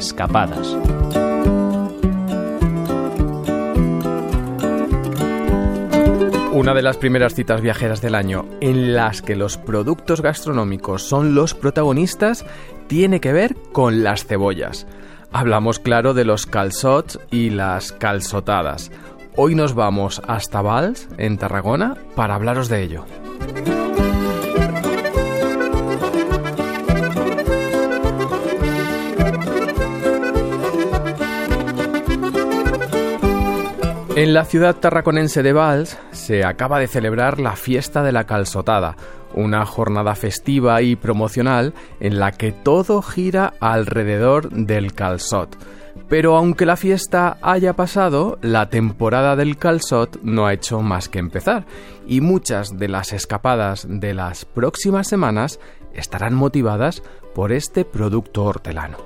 Escapadas. Una de las primeras citas viajeras del año en las que los productos gastronómicos son los protagonistas tiene que ver con las cebollas. Hablamos claro de los calzots y las calzotadas. Hoy nos vamos hasta Valls, en Tarragona, para hablaros de ello. En la ciudad tarraconense de Valls se acaba de celebrar la fiesta de la calzotada, una jornada festiva y promocional en la que todo gira alrededor del calzot. Pero aunque la fiesta haya pasado, la temporada del calzot no ha hecho más que empezar, y muchas de las escapadas de las próximas semanas estarán motivadas por este producto hortelano.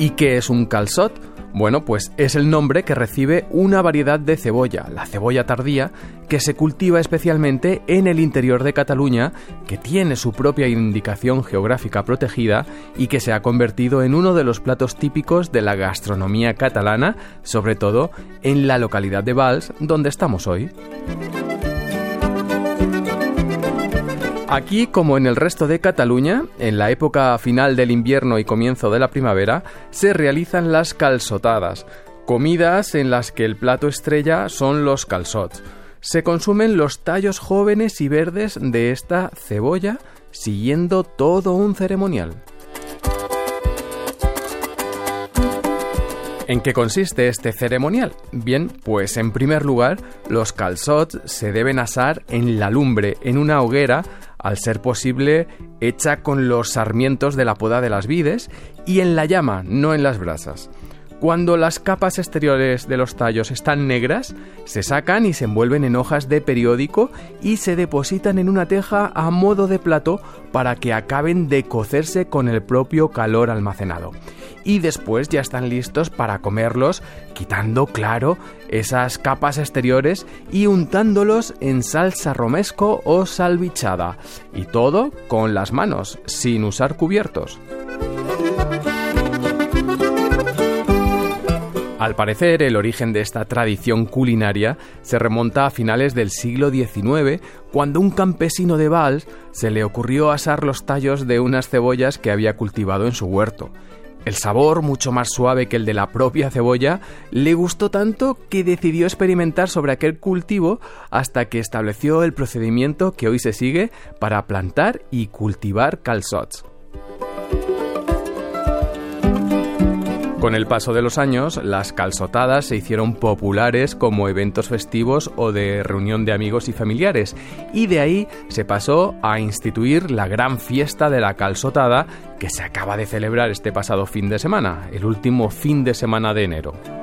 ¿Y qué es un calzot? Bueno, pues es el nombre que recibe una variedad de cebolla, la cebolla tardía, que se cultiva especialmente en el interior de Cataluña, que tiene su propia indicación geográfica protegida y que se ha convertido en uno de los platos típicos de la gastronomía catalana, sobre todo en la localidad de Valls, donde estamos hoy. Aquí, como en el resto de Cataluña, en la época final del invierno y comienzo de la primavera, se realizan las calzotadas, comidas en las que el plato estrella son los calzots. Se consumen los tallos jóvenes y verdes de esta cebolla, siguiendo todo un ceremonial. ¿En qué consiste este ceremonial? Bien, pues en primer lugar, los calzots se deben asar en la lumbre, en una hoguera, al ser posible hecha con los sarmientos de la poda de las vides y en la llama, no en las brasas. Cuando las capas exteriores de los tallos están negras, se sacan y se envuelven en hojas de periódico y se depositan en una teja a modo de plato para que acaben de cocerse con el propio calor almacenado. Y después ya están listos para comerlos, quitando, claro, esas capas exteriores y untándolos en salsa romesco o salvichada. Y todo con las manos, sin usar cubiertos. Al parecer, el origen de esta tradición culinaria se remonta a finales del siglo XIX, cuando un campesino de Valls se le ocurrió asar los tallos de unas cebollas que había cultivado en su huerto. El sabor, mucho más suave que el de la propia cebolla, le gustó tanto que decidió experimentar sobre aquel cultivo hasta que estableció el procedimiento que hoy se sigue para plantar y cultivar calzots. Con el paso de los años, las calzotadas se hicieron populares como eventos festivos o de reunión de amigos y familiares, y de ahí se pasó a instituir la gran fiesta de la calzotada que se acaba de celebrar este pasado fin de semana, el último fin de semana de enero.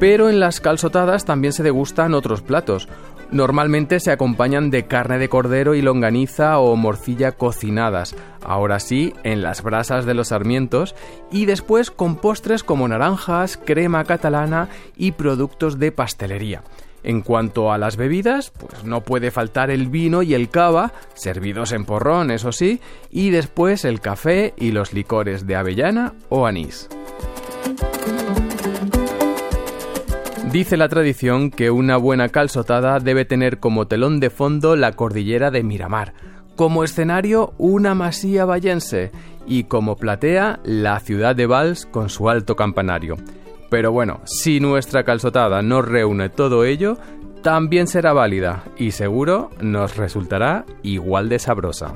Pero en las calzotadas también se degustan otros platos. Normalmente se acompañan de carne de cordero y longaniza o morcilla cocinadas, ahora sí en las brasas de los sarmientos, y después con postres como naranjas, crema catalana y productos de pastelería. En cuanto a las bebidas, pues no puede faltar el vino y el cava, servidos en porrón, eso sí, y después el café y los licores de avellana o anís. Dice la tradición que una buena calzotada debe tener como telón de fondo la cordillera de Miramar, como escenario una masía vallense y como platea la ciudad de Valls con su alto campanario. Pero bueno, si nuestra calzotada no reúne todo ello, también será válida y seguro nos resultará igual de sabrosa.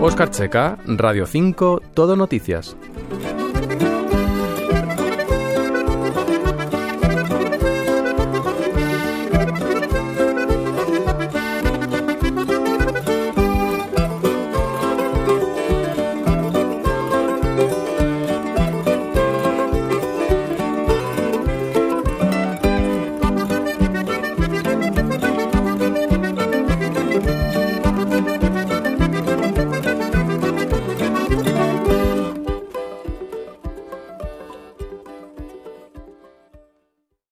Oscar Checa, Radio 5, Todo Noticias.